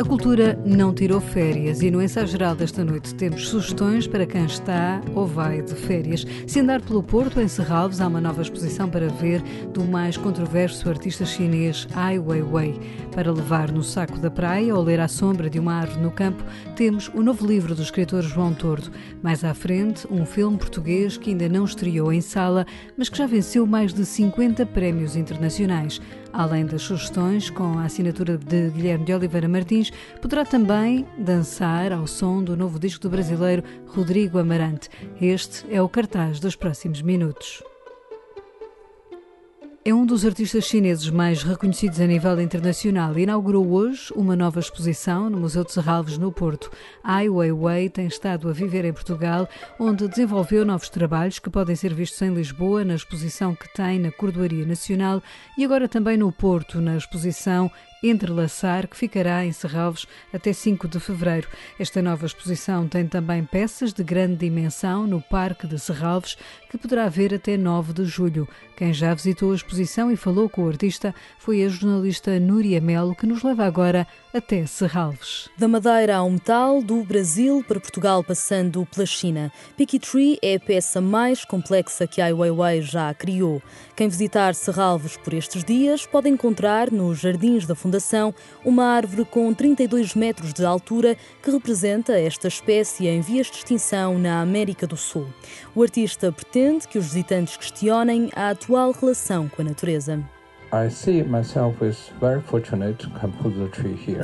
A cultura não tirou férias e no ensaio geral desta noite temos sugestões para quem está ou vai de férias. Se andar pelo Porto, em Serralves, há uma nova exposição para ver do mais controverso artista chinês Ai Weiwei. Para levar no saco da praia ou ler à sombra de uma árvore no campo, temos o novo livro do escritor João Tordo. Mais à frente, um filme português que ainda não estreou em sala, mas que já venceu mais de 50 prémios internacionais. Além das sugestões, com a assinatura de Guilherme de Oliveira Martins, poderá também dançar ao som do novo disco do brasileiro Rodrigo Amarante. Este é o cartaz dos próximos minutos. É um dos artistas chineses mais reconhecidos a nível internacional e inaugurou hoje uma nova exposição no Museu de Serralves, no Porto. Ai Weiwei tem estado a viver em Portugal, onde desenvolveu novos trabalhos que podem ser vistos em Lisboa, na exposição que tem na Cordoaria Nacional e agora também no Porto, na exposição Entrelaçar, que ficará em Serralves até 5 de fevereiro. Esta nova exposição tem também peças de grande dimensão no Parque de Serralves, que poderá ver até 9 de julho. Quem já visitou a exposição e falou com o artista foi a jornalista Núria Melo, que nos leva agora até Serralves. Da Madeira ao metal, do Brasil para Portugal, passando pela China. Picky Tree é a peça mais complexa que Ai Weiwei já criou. Quem visitar Serralves por estes dias pode encontrar nos jardins da Fundação uma árvore com 32 metros de altura que representa esta espécie em vias de extinção na América do Sul. O artista pretende que os visitantes questionem a atual relação com a natureza.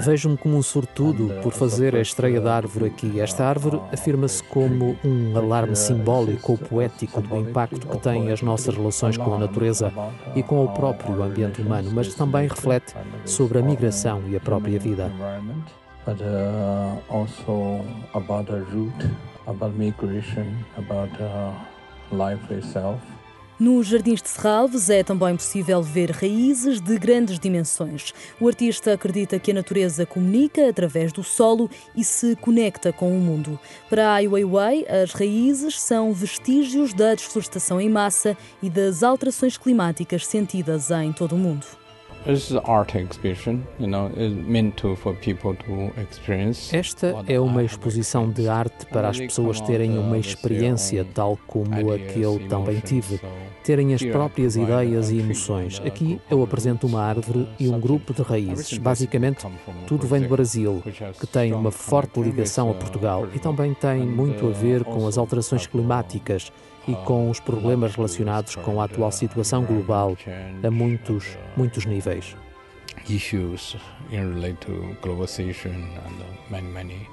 Vejo-me como um sortudo por fazer a estreia da árvore aqui. Esta árvore afirma-se como um alarme simbólico ou poético do impacto que têm as nossas relações com a natureza e com o próprio ambiente humano, mas também reflete sobre a migração e a própria vida. But uh, also about the root, about migration, about uh, life itself. Nos Jardins de Serralves é também possível ver raízes de grandes dimensões. O artista acredita que a natureza comunica através do solo e se conecta com o mundo. Para Ai Weiwei, as raízes são vestígios da desflorestação em massa e das alterações climáticas sentidas em todo o mundo. Esta é uma exposição de arte para as pessoas terem uma experiência tal como a que eu também tive, terem as próprias ideias e emoções. Aqui eu apresento uma árvore e um grupo de raízes. Basicamente, tudo vem do Brasil, que tem uma forte ligação a Portugal e também tem muito a ver com as alterações climáticas e com os problemas relacionados com a atual situação global a muitos, muitos níveis. Issues in relate to globalization and many, many,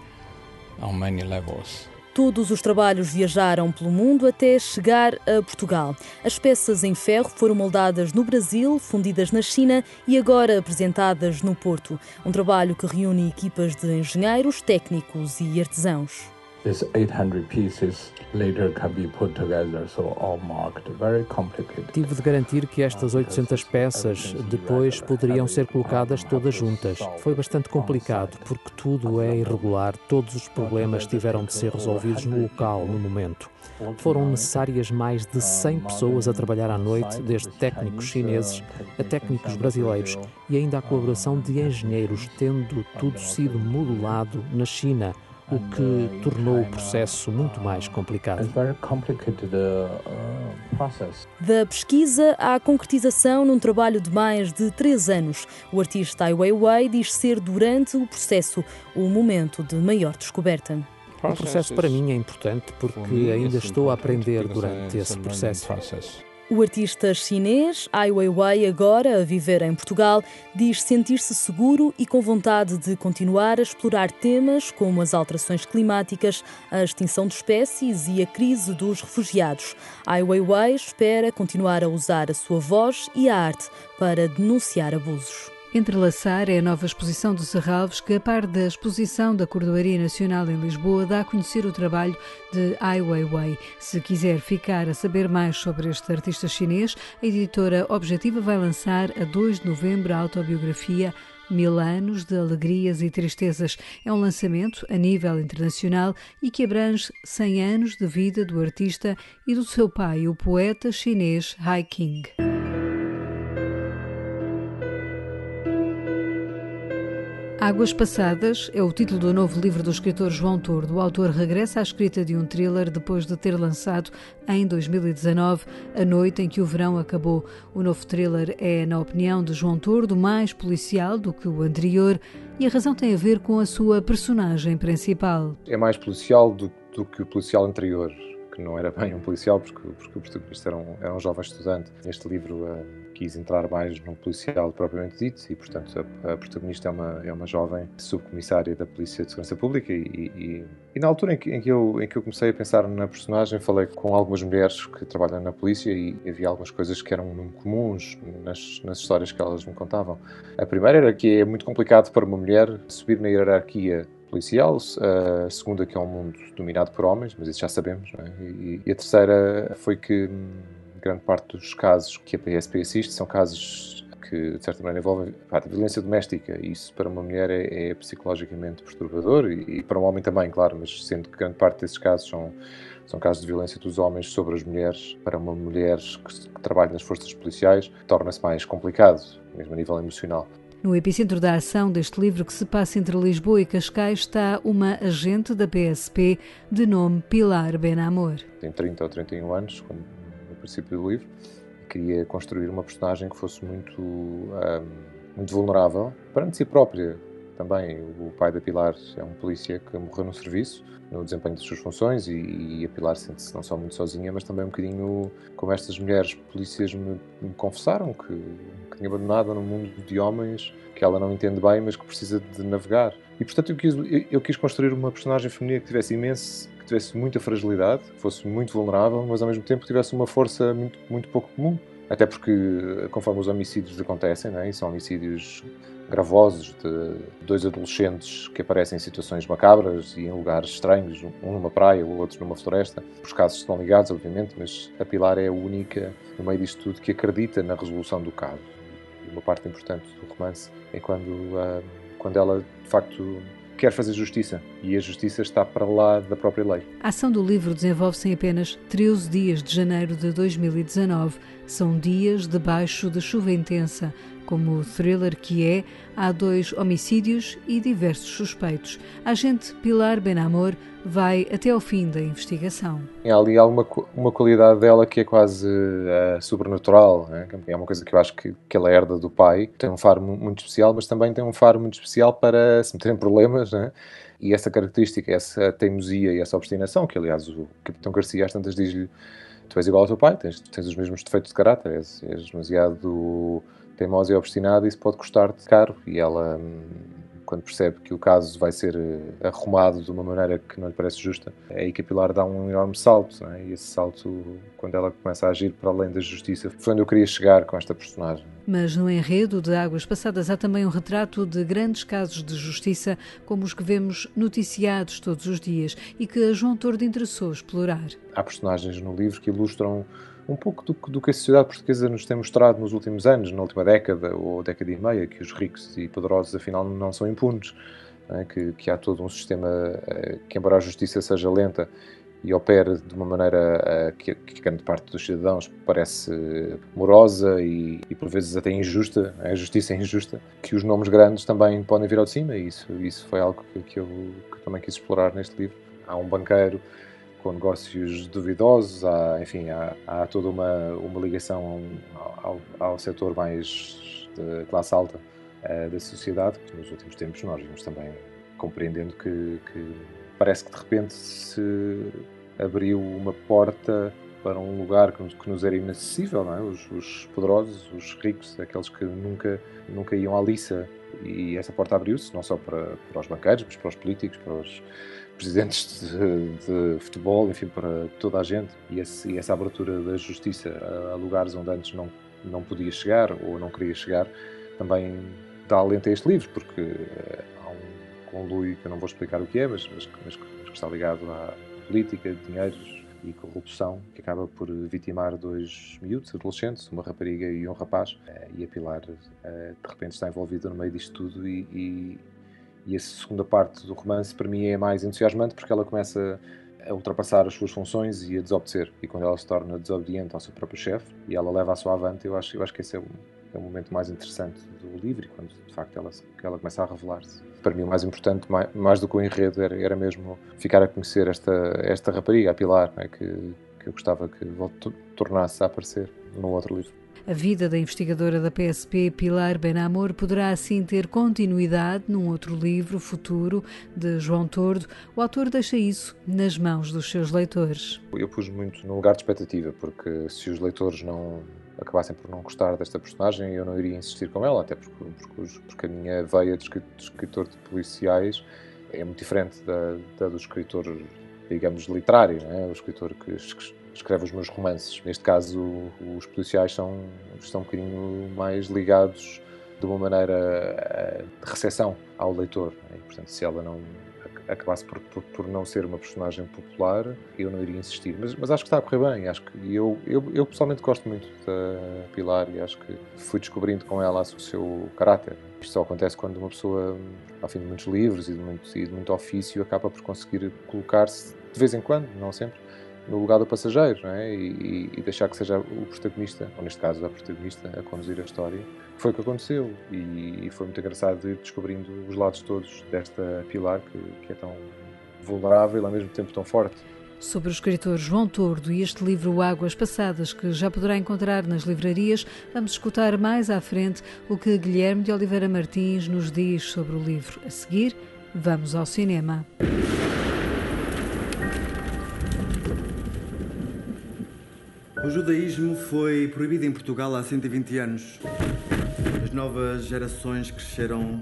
on many levels. Todos os trabalhos viajaram pelo mundo até chegar a Portugal. As peças em ferro foram moldadas no Brasil, fundidas na China e agora apresentadas no Porto. Um trabalho que reúne equipas de engenheiros, técnicos e artesãos. These 800 pieces later can be put together, so all marked, very complicated. Tive de garantir que estas 800 peças depois poderiam ser colocadas todas juntas. Foi bastante complicado porque tudo é irregular, todos os problemas tiveram de ser resolvidos no local, no momento. Foram necessárias mais de 100 pessoas a trabalhar à noite, desde técnicos chineses a técnicos brasileiros e ainda a colaboração de engenheiros, tendo tudo sido modulado na China o que tornou o processo muito mais complicado. Da pesquisa à concretização num trabalho de mais de três anos, o artista Ai Weiwei diz ser durante o processo o momento de maior descoberta. O processo para mim é importante porque ainda estou a aprender durante esse processo. O artista chinês Ai Weiwei, agora a viver em Portugal, diz sentir-se seguro e com vontade de continuar a explorar temas como as alterações climáticas, a extinção de espécies e a crise dos refugiados. Ai Weiwei espera continuar a usar a sua voz e a arte para denunciar abusos. Entrelaçar é a nova exposição do Serralves que, a par da exposição da Cordoaria Nacional em Lisboa, dá a conhecer o trabalho de Ai Weiwei. Se quiser ficar a saber mais sobre este artista chinês, a editora Objetiva vai lançar a 2 de novembro a autobiografia Mil anos de alegrias e tristezas. É um lançamento a nível internacional e que abrange 100 anos de vida do artista e do seu pai, o poeta chinês Hai King. Águas Passadas é o título do novo livro do escritor João Tordo. O autor regressa à escrita de um thriller depois de ter lançado em 2019 A Noite em que o Verão Acabou. O novo thriller é, na opinião de João Tordo, mais policial do que o anterior e a razão tem a ver com a sua personagem principal. É mais policial do, do que o policial anterior que não era bem um policial, porque, porque o protagonista era um, era um jovem estudante. Neste livro uh, quis entrar mais num policial propriamente dito e, portanto, a, a, protagonista é uma, é uma jovem subcomissária da Polícia de Segurança Pública e, e, e na altura em que, em, que eu, em que eu comecei a pensar na personagem, falei com algumas mulheres que trabalham na polícia e havia algumas coisas que eram comuns nas, nas histórias que elas me contavam. A primeira era que é muito complicado para uma mulher subir na hierarquia policial, a segunda que é um mundo dominado por homens, mas isso já sabemos, é? e, e, a terceira foi que hum, grande parte dos casos que a PSP assiste são casos que de certa maneira envolvem a violência doméstica e isso para uma mulher é, é psicologicamente perturbador e, e, para um homem também, claro, mas sendo que grande parte desses casos são são casos de violência dos homens sobre as mulheres. Para uma mulher que, que trabalha nas forças policiais, torna-se mais complicado, mesmo a nível emocional. No epicentro da ação deste livro que se passa entre Lisboa e Cascais está uma agente da PSP de nome Pilar Benamor. Tem 30 ou 31 anos, como no princípio do livro, queria construir uma personagem que fosse muito, um, muito vulnerável perante si própria. Também o pai da Pilar é um polícia que morreu no serviço, no desempenho das suas funções, e, e a Pilar sente-se não só muito sozinha, mas também um bocadinho como estas mulheres polícias me, me confessaram, que bocadinho abandonada no mundo de homens que ela não entende bem, mas que precisa de navegar. E portanto eu quis, eu quis construir uma personagem feminina que tivesse imenso, que tivesse muita fragilidade, que fosse muito vulnerável, mas ao mesmo tempo tivesse uma força muito, muito pouco comum. Até porque, conforme os homicídios acontecem, né, e são homicídios gravosos de dois adolescentes que aparecem em situações macabras e em lugares estranhos, um numa praia, o outro numa floresta. Os casos estão ligados, obviamente, mas a Pilar é a única, no meio disto tudo, que acredita na resolução do caso uma parte importante do romance é quando, uh, quando ela, de facto, quer fazer justiça e a justiça está para lá da própria lei. A ação do livro desenvolve-se em apenas 13 dias de janeiro de 2019. São dias debaixo de chuva intensa. Como o thriller que é, há dois homicídios e diversos suspeitos. A agente Pilar Benamor vai até ao fim da investigação. Há ali alguma uma qualidade dela que é quase uh, sobrenatural. Né? É uma coisa que eu acho que, que ela herda do pai. Tem um faro muito especial, mas também tem um faro muito especial para se meter em problemas. Né? E essa característica, essa teimosia e essa obstinação, que aliás o Capitão Garcia às tantas diz-lhe tu és igual ao teu pai, tens, tens os mesmos defeitos de caráter, és, és demasiado teimosa e obstinada, isso pode custar-te caro. E ela, hum, quando percebe que o caso vai ser eh, arrumado de uma maneira que não lhe parece justa, é aí que a Pilar dá um enorme salto. É? E esse salto, quando ela começa a agir para além da justiça, foi onde eu queria chegar com esta personagem. Mas no enredo de Águas Passadas há também um retrato de grandes casos de justiça, como os que vemos noticiados todos os dias e que a João Tordo interessou explorar. Há personagens no livro que ilustram um pouco do, do, que a sociedade portuguesa nos tem mostrado nos últimos anos, na última década ou década e meia, que os ricos e poderosos afinal não são impunes, é? que, que, há todo um sistema eh, que, embora a justiça seja lenta e opere de uma maneira eh, que, que grande parte dos cidadãos parece morosa e, e por vezes até injusta, é? a justiça é injusta, que os nomes grandes também podem vir ao de cima e isso, isso foi algo que, eu que também quis explorar neste livro. Há um banqueiro com negócios duvidosos, há, enfim, há, há toda uma, uma ligação ao, ao setor mais de classe alta uh, da sociedade, que nos últimos tempos nós vimos também compreendendo que, que parece que de repente se abriu uma porta para um lugar que nos era inacessível, é? os, os, poderosos, os ricos, aqueles que nunca, nunca iam à liça. E essa porta abriu-se, não só para, para os banqueiros, mas para os políticos, para os, presidentes de, de, futebol, enfim, para toda a gente. E, esse, e essa abertura da justiça a, a, lugares onde antes não, não podia chegar ou não queria chegar, também dá alento a este livro, porque uh, há um conluio que eu não vou explicar o que é, mas, mas, mas, mas que está ligado à política, dinheiros e corrupção, que acaba por vitimar dois miúdos, adolescentes, uma rapariga e um rapaz. Uh, e a Pilar, uh, de repente, está envolvida no meio disto tudo e, e e a segunda parte do romance, para mim, é mais entusiasmante porque ela começa a ultrapassar as suas funções e a desobedecer. E quando ela se torna desobediente ao seu próprio chefe e ela leva a sua avante, eu acho, eu acho que esse é um, é o momento mais interessante do livro quando de facto ela, ela começa a revelar-se. Para mim o mais importante, mais, mais do que o enredo, era, era mesmo ficar a conhecer esta, esta rapariga, a Pilar, é? que, que eu gostava que tornasse a aparecer no outro livro. A vida da investigadora da PSP, Pilar Benamor, poderá assim ter continuidade num outro livro futuro de João Tordo. O autor deixa isso nas mãos dos seus leitores. Eu pus muito no lugar de expectativa, porque se os leitores não acabassem por não gostar desta personagem, eu não iria insistir com ela, até porque, porque, porque a minha veia de escritor de policiais é muito diferente da, da do escritor, digamos, literário, é? o escritor que escreve os meus romances. Neste caso, os policiais são, estão um bocadinho mais ligados de uma maneira de recepção ao leitor. E, portanto, se ela não acabasse por, por, por, não ser uma personagem popular, eu não iria insistir. Mas, mas acho que está a correr bem. Acho que eu, eu, eu pessoalmente gosto muito da Pilar e acho que fui descobrindo com ela o seu caráter. Isto só acontece quando uma pessoa, ao fim de muitos livros e de muito, e de muito ofício, acaba por conseguir colocar-se, de vez em quando, não sempre, no lugar do passageiro não é? e, e, deixar que seja o protagonista, ou neste caso a protagonista, a conduzir a história. Foi o que aconteceu e, e foi muito engraçado ir descobrindo os lados todos desta Pilar que, que é tão vulnerável e ao mesmo tempo tão forte. Sobre o escritor João Tordo e este livro Águas Passadas, que já poderá encontrar nas livrarias, vamos escutar mais à frente o que Guilherme de Oliveira Martins nos diz sobre o livro. A seguir, vamos ao cinema. O judaísmo foi proibido em Portugal há 120 anos. As novas gerações cresceram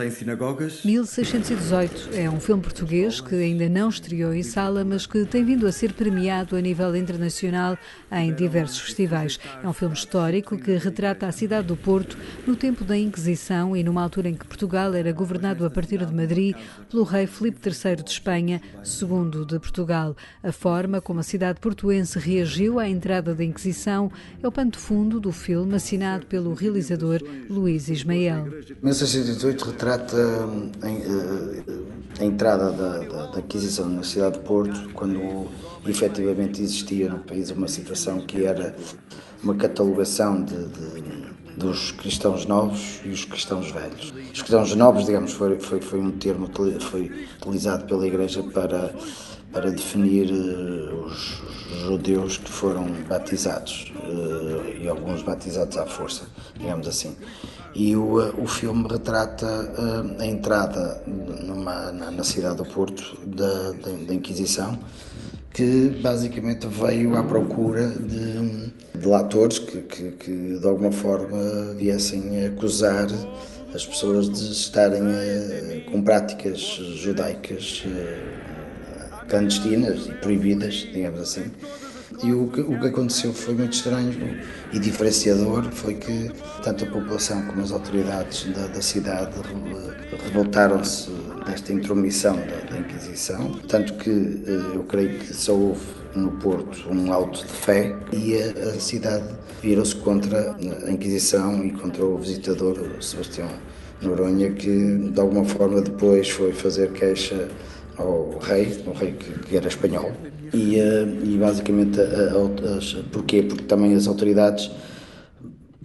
sem sinagogas. 1618 é um filme português que ainda não estreou em sala, mas que tem vindo a ser premiado a nível internacional em diversos festivais. É um filme histórico que retrata a cidade do Porto no tempo da Inquisição e numa altura em que Portugal era governado a partir de Madrid pelo rei Filipe III de Espanha, segundo de Portugal. A forma como a cidade portuense reagiu à entrada da Inquisição é o pano de fundo do filme assinado pelo realizador Luís Ismael. 1618 retrata hum, eh, a, entrada da, da, da Inquisição na cidade de Porto, quando efetivamente existia no país uma situação que era uma catalogação de, de dos cristãos novos e os cristãos velhos. Os cristãos novos, digamos, foi, foi, foi um termo foi utilizado pela Igreja para, para definir uh, os, judeus que foram batizados e alguns batizados à força, digamos assim. E o, o filme retrata uh, a entrada numa, na, cidade do Porto da, da, da, Inquisição, que basicamente veio à procura de, de atores que, que, que, de alguma forma viessem acusar as pessoas de estarem uh, com práticas judaicas clandestinas e proibidas, digamos assim e o que, o que aconteceu foi muito estranho e diferenciador, foi que tanto a população como as autoridades da, da cidade revoltaram-se desta intromissão da, da, Inquisição, tanto que eh, eu creio que só houve no Porto um auto de fé e a, a cidade virou-se contra a Inquisição e contra o visitador Sebastião Noronha, que de alguma forma depois foi fazer queixa ao rei, ao rei que, era espanhol, e, eh, e basicamente, as, porquê? Porque também as autoridades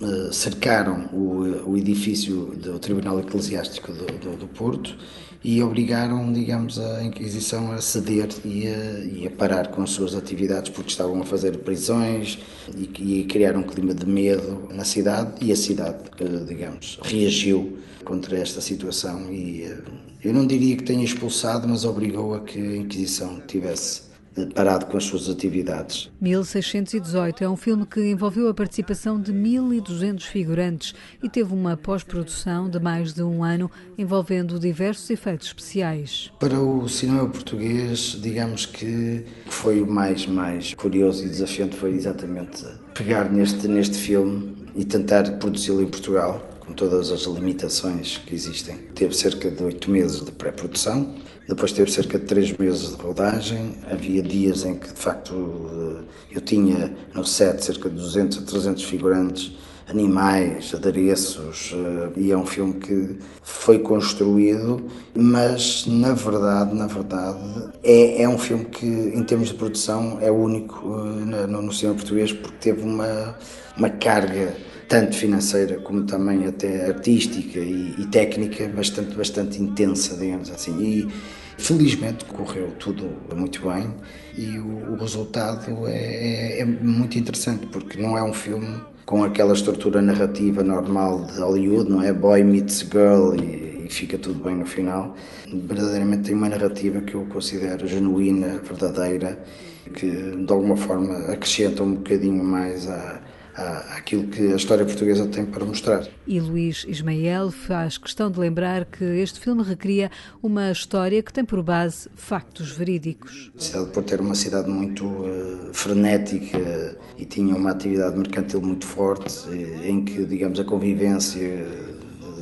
eh, cercaram o, o edifício do Tribunal Eclesiástico do, do, do, Porto e obrigaram, digamos, a Inquisição a ceder e a, e a, parar com as suas atividades porque estavam a fazer prisões e, e a criar um clima de medo na cidade e a cidade, eh, digamos, reagiu contra esta situação e eu não diria que tenha expulsado, mas obrigou a que a Inquisição tivesse parado com as suas atividades. 1618 é um filme que envolveu a participação de 1.200 figurantes e teve uma pós-produção de mais de um ano envolvendo diversos efeitos especiais. Para o cinema português, digamos que foi o mais, mais curioso e desafiante foi exatamente pegar neste, neste filme e tentar produzi-lo em Portugal com todas as limitações que existem. Teve cerca de oito meses de pré-produção, depois teve cerca de três meses de rodagem. Havia dias em que, de facto, eu tinha no set cerca de 200 a 300 figurantes, animais, adereços, eh, e é um filme que foi construído, mas na verdade, na verdade, é, é um filme que, em termos de produção, é único uh, no, no cinema português porque teve uma, uma carga tanto financeira como também até artística e, e técnica, bastante, bastante intensa, digamos assim. E, Felizmente correu tudo muito bem e o, o resultado é, é, é, muito interessante porque não é um filme com aquela estrutura narrativa normal de Hollywood, não é? Boy meets girl e, e fica tudo bem no final. Verdadeiramente tem uma narrativa que eu considero genuína, verdadeira, que de alguma forma acrescenta um bocadinho mais à, aquilo que a história portuguesa tem para mostrar. E Luís Ismael faz questão de lembrar que este filme recria uma história que tem por base factos verídicos. A cidade de Porto era uma cidade muito uh, frenética e tinha uma atividade mercantil muito forte, eh, em que, digamos, a convivência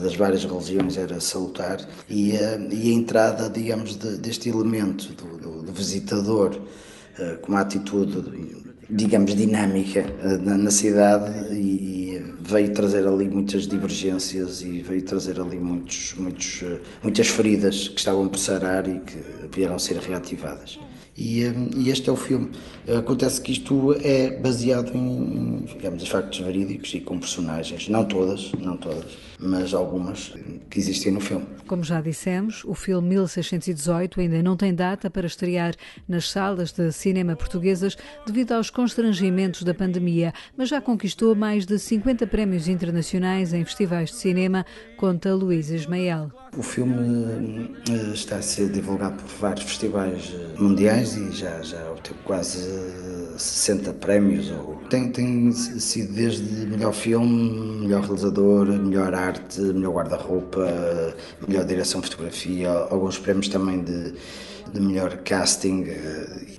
das várias religiões era salutar e a, e a entrada, digamos, de, deste elemento do, do, do visitador uh, com uma atitude digamos, dinâmica eh, na, cidade e veio trazer ali muitas divergências e veio trazer ali muitos, muitos, eh, muitas feridas que estavam por sarar e que vieram ser reativadas. E, eh, e, este é o filme. Acontece que isto é baseado em, digamos, factos verídicos e com personagens, não todas, não todas, mas algumas que existem no filme. Como já dissemos, o filme 1618 ainda não tem data para estrear nas salas de cinema portuguesas devido aos constrangimentos da pandemia, mas já conquistou mais de 50 prémios internacionais em festivais de cinema, conta Luís Ismael. O filme eh, está a ser divulgado por vários festivais eh, mundiais e já, já obteve quase 60 eh, prémios. Tem, tem sido desde melhor filme, melhor realizador, melhor arte, melhor guarda-roupa, melhor direção de fotografia, alguns prémios também de, de melhor casting.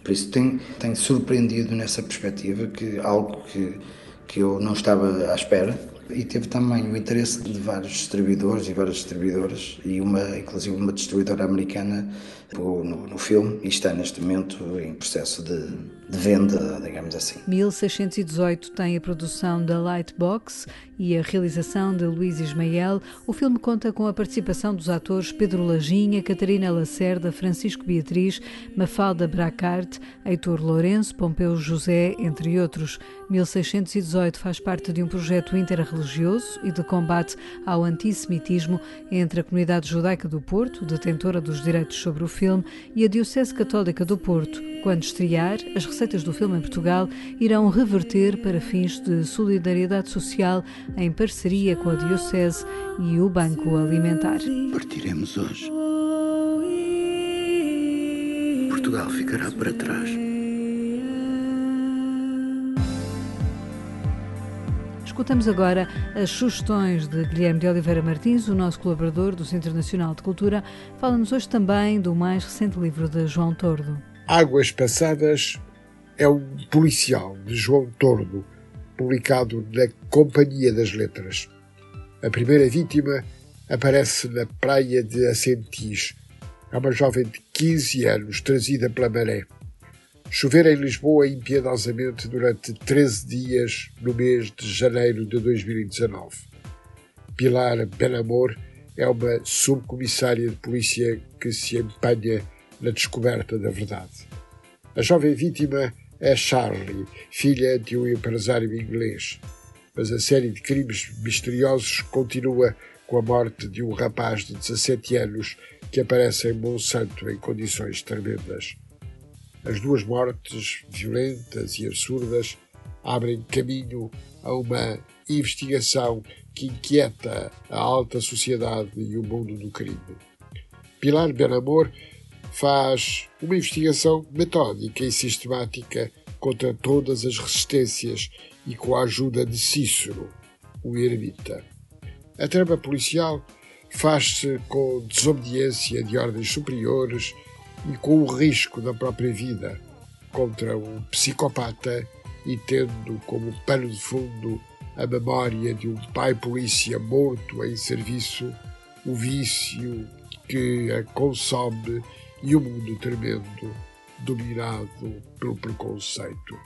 Por isso tem, tem surpreendido nessa perspectiva que algo que, que eu não estava à espera e teve também o interesse de vários distribuidores e várias distribuidoras e uma, inclusive uma distribuidora americana no, no filme e está neste momento em processo de, de venda, digamos assim. 1618 tem a produção da Lightbox e a realização de Luís Ismael. O filme conta com a participação dos atores Pedro Lajinha, Catarina Lacerda, Francisco Beatriz, Mafalda Bracarte, Heitor Lourenço, Pompeu José, entre outros. 1618 faz parte de um projeto interreligioso e de combate ao antissemitismo entre a comunidade judaica do Porto, detentora dos direitos sobre o filme, e a Diocese Católica do Porto. Quando estrear, as receitas do filme em Portugal irão reverter para fins de solidariedade social em parceria com a Diocese e o Banco Alimentar. Partiremos hoje. Portugal ficará para trás. Escutamos agora as sugestões de Guilherme de Oliveira Martins, o nosso colaborador do Centro Nacional de Cultura. Fala-nos hoje também do mais recente livro de João Tordo. Águas Passadas é um policial de João Tordo, publicado na Companhia das Letras. A primeira vítima aparece na praia de Assentis. É uma jovem de 15 anos, trazida pela maré. Chover em Lisboa impiedosamente durante 13 dias no mês de janeiro de 2019. Pilar Benamor é uma subcomissária de polícia que se empenha na descoberta da verdade. A jovem vítima é Charlie, filha de um empresário inglês. Mas a série de crimes misteriosos continua com a morte de um rapaz de 17 anos que aparece em Monsanto em condições tremendas. As duas mortes, violentas e absurdas, abrem caminho a uma investigação que inquieta a alta sociedade e o mundo do crime. Pilar Benamor faz uma investigação metódica e sistemática contra todas as resistências e com a ajuda de Cícero, o eremita. A trama policial faz-se com desobediência de ordens superiores e com o risco da própria vida contra um psicopata e tendo como pano de fundo a memória de um pai polícia morto em serviço, o vício que a consome e o mundo tremendo, dominado pelo preconceito.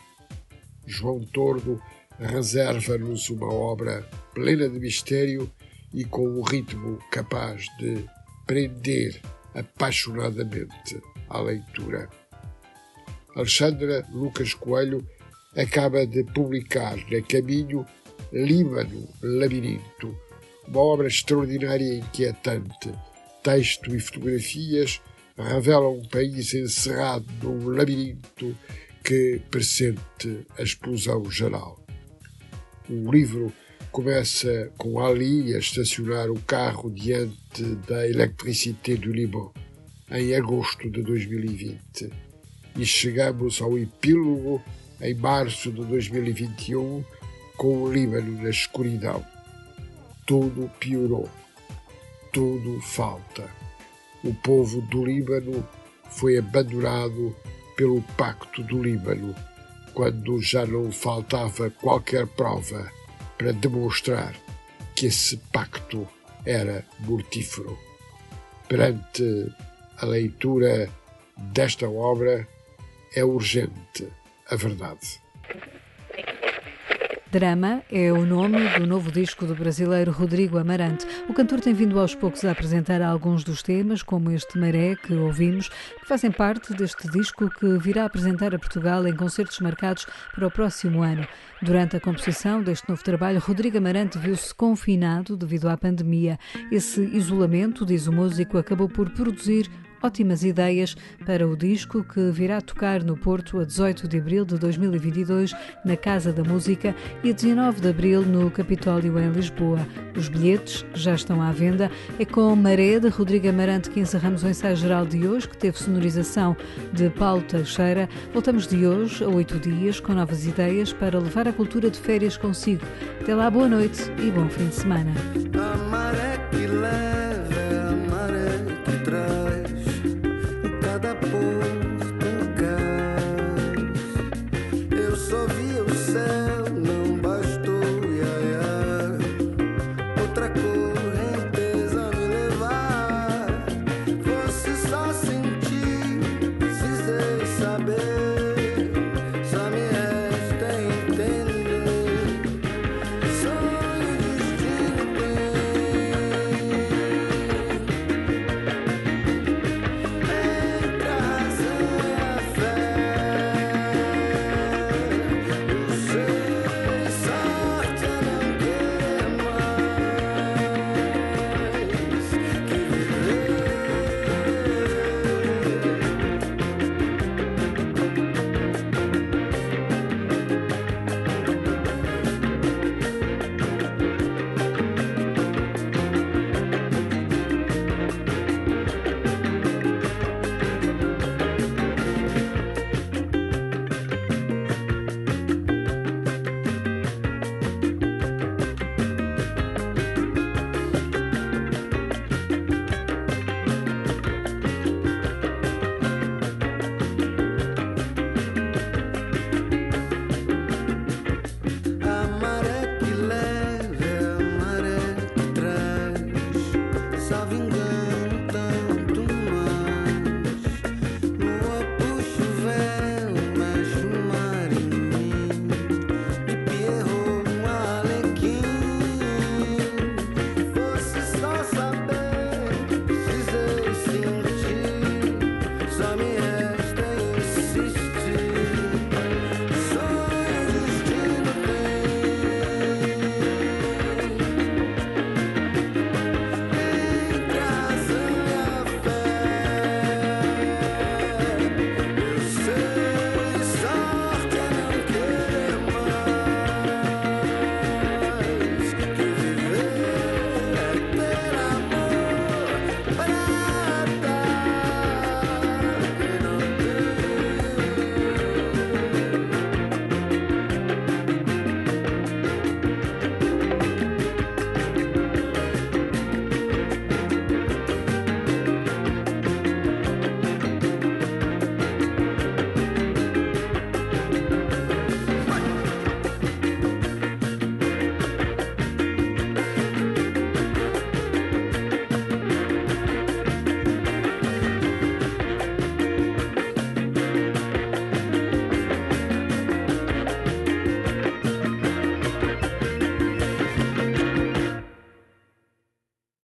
João Tordo reserva-nos uma obra plena de mistério e com um ritmo capaz de prender apaixonadamente a leitura. Alexandra Lucas Coelho acaba de publicar na Caminho Líbano, Labirinto, uma obra extraordinária e inquietante. Texto e fotografias revelam um país encerrado num labirinto que pressente a explosão geral. O livro começa com Ali a estacionar o carro diante da Electricité do Liban em agosto de 2020 e chegamos ao epílogo em março de 2021 com o Líbano na escuridão. Tudo piorou. Tudo falta. O povo do Líbano foi abandonado pelo Pacto do Líbano, quando já não faltava qualquer prova para demonstrar que esse pacto era mortífero. Perante a leitura desta obra, é urgente a verdade. Drama é o nome do novo disco do brasileiro Rodrigo Amarante. O cantor tem vindo aos poucos a apresentar alguns dos temas, como este Maré que ouvimos, que fazem parte deste disco que virá apresentar a Portugal em concertos marcados para o próximo ano. Durante a composição deste novo trabalho, Rodrigo Amarante viu-se confinado devido à pandemia. Esse isolamento, diz o músico, acabou por produzir ótimas ideias para o disco que virá tocar no Porto a 18 de abril de 2022 na Casa da Música e a 19 de abril no Capitólio em Lisboa. Os bilhetes já estão à venda. É com Maré de Rodrigo Amarante que encerramos o ensaio geral de hoje, que teve sonorização de Paulo Teixeira. Voltamos de hoje a oito dias com novas ideias para levar a cultura de férias consigo. Até lá, boa noite e bom fim de semana.